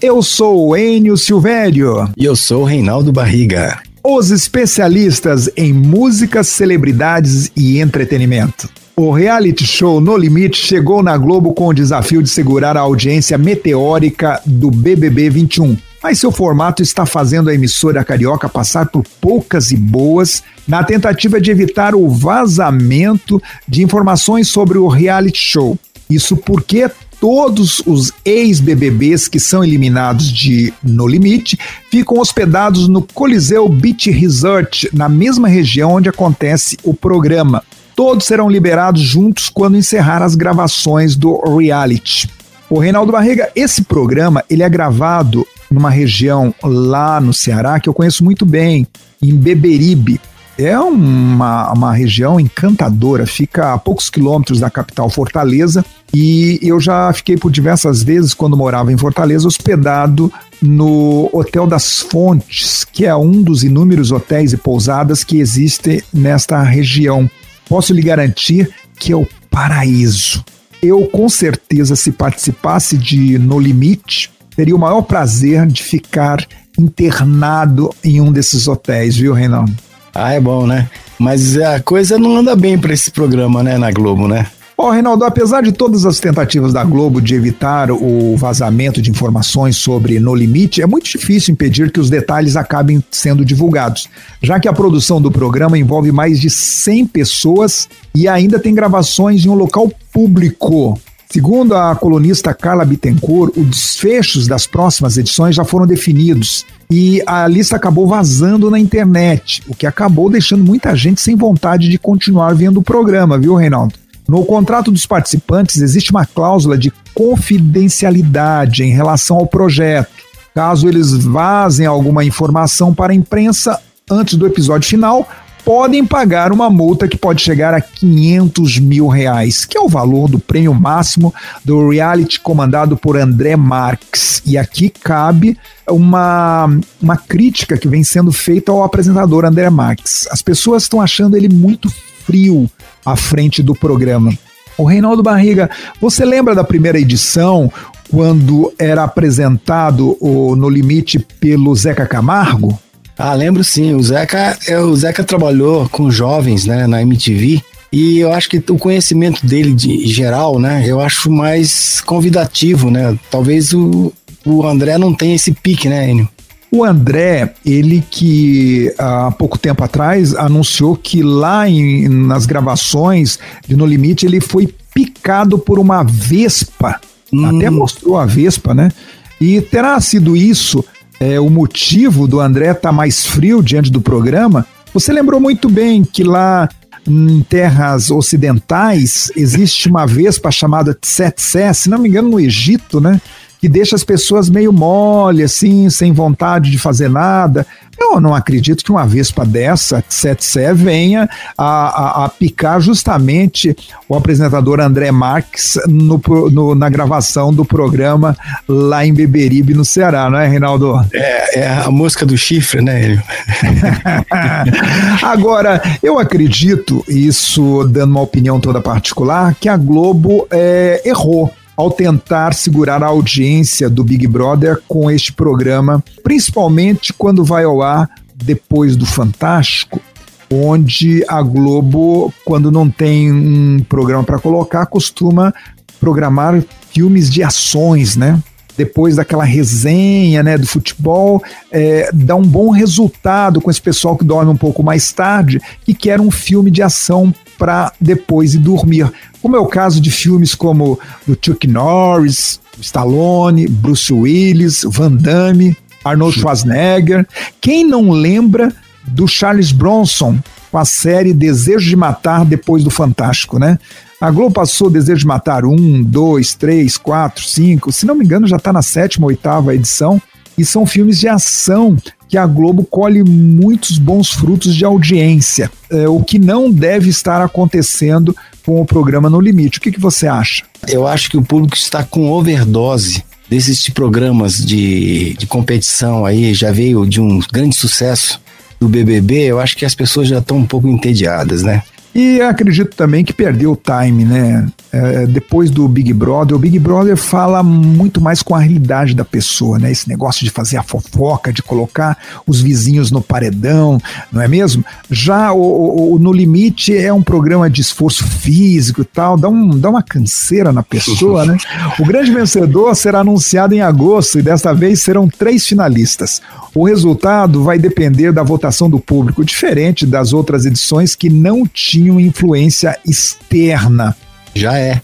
Eu sou o Enio Silvério. E eu sou o Reinaldo Barriga. Os especialistas em música, celebridades e entretenimento. O reality show No Limite chegou na Globo com o desafio de segurar a audiência meteórica do BBB 21. Mas seu formato está fazendo a emissora carioca passar por poucas e boas na tentativa de evitar o vazamento de informações sobre o reality show. Isso porque todos os ex-BBBs que são eliminados de No Limite ficam hospedados no Coliseu Beach Resort, na mesma região onde acontece o programa. Todos serão liberados juntos quando encerrar as gravações do reality. O Reinaldo Barriga, esse programa ele é gravado numa região lá no Ceará que eu conheço muito bem, em Beberibe. É uma, uma região encantadora, fica a poucos quilômetros da capital Fortaleza e eu já fiquei por diversas vezes, quando morava em Fortaleza, hospedado no Hotel das Fontes, que é um dos inúmeros hotéis e pousadas que existem nesta região. Posso lhe garantir que é o paraíso. Eu, com certeza, se participasse de No Limite, teria o maior prazer de ficar internado em um desses hotéis, viu, Reinaldo? Ah, é bom, né? Mas a coisa não anda bem para esse programa, né, na Globo, né? Ó, oh, Reinaldo, apesar de todas as tentativas da Globo de evitar o vazamento de informações sobre No Limite, é muito difícil impedir que os detalhes acabem sendo divulgados, já que a produção do programa envolve mais de 100 pessoas e ainda tem gravações em um local público. Segundo a colunista Carla Bittencourt, os desfechos das próximas edições já foram definidos e a lista acabou vazando na internet, o que acabou deixando muita gente sem vontade de continuar vendo o programa, viu, Reinaldo? No contrato dos participantes existe uma cláusula de confidencialidade em relação ao projeto. Caso eles vazem alguma informação para a imprensa antes do episódio final, podem pagar uma multa que pode chegar a 500 mil reais, que é o valor do prêmio máximo do reality comandado por André Marques. E aqui cabe uma, uma crítica que vem sendo feita ao apresentador André Marques. As pessoas estão achando ele muito frio à frente do programa. O Reinaldo Barriga, você lembra da primeira edição, quando era apresentado o No Limite pelo Zeca Camargo? Ah, lembro sim. O Zeca, é, o Zeca trabalhou com jovens, né, na MTV. E eu acho que o conhecimento dele de geral, né, eu acho mais convidativo, né? Talvez o, o André não tenha esse pique, né, Enio? O André, ele que há pouco tempo atrás anunciou que lá em, nas gravações de No Limite ele foi picado por uma vespa. Hum. Até mostrou a vespa, né? E terá sido isso é, o motivo do André estar tá mais frio diante do programa, você lembrou muito bem que lá em terras ocidentais existe uma vespa chamada tsetse, se não me engano no Egito, né? Que deixa as pessoas meio mole, assim, sem vontade de fazer nada. Eu não acredito que uma vespa dessa, Tsetse, venha a, a, a, picar justamente o apresentador André Marques no, no, na gravação do programa lá em Beberibe, no Ceará, não é, Reinaldo? É, é a música do chifre, né, Hélio? Agora, eu acredito, isso dando uma opinião toda particular, que a Globo é, errou ao tentar segurar a audiência do Big Brother com este programa, principalmente quando vai ao ar depois do Fantástico, onde a Globo, quando não tem um programa para colocar, costuma programar filmes de ações, né? Depois daquela resenha né, do futebol, é, dá um bom resultado com esse pessoal que dorme um pouco mais tarde e quer um filme de ação para depois ir dormir. Como é o caso de filmes como do Chuck Norris, Stallone, Bruce Willis, Van Damme, Arnold Schwarzenegger. Quem não lembra do Charles Bronson com a série Desejo de Matar depois do Fantástico, né? A Globo passou Desejo de Matar um, dois, três, quatro, cinco, se não me engano já está na sétima, oitava edição, e são filmes de ação que a Globo colhe muitos bons frutos de audiência, é, o que não deve estar acontecendo com o programa No Limite. O que, que você acha? Eu acho que o público está com overdose desses programas de, de competição aí, já veio de um grande sucesso do BBB, eu acho que as pessoas já estão um pouco entediadas, né? E acredito também que perdeu o time, né? É, depois do Big Brother, o Big Brother fala muito mais com a realidade da pessoa, né? Esse negócio de fazer a fofoca, de colocar os vizinhos no paredão, não é mesmo? Já o, o No Limite é um programa de esforço físico e tal, dá, um, dá uma canseira na pessoa, né? O grande vencedor será anunciado em agosto e desta vez serão três finalistas. O resultado vai depender da votação do público, diferente das outras edições que não tinham influência externa. Já é.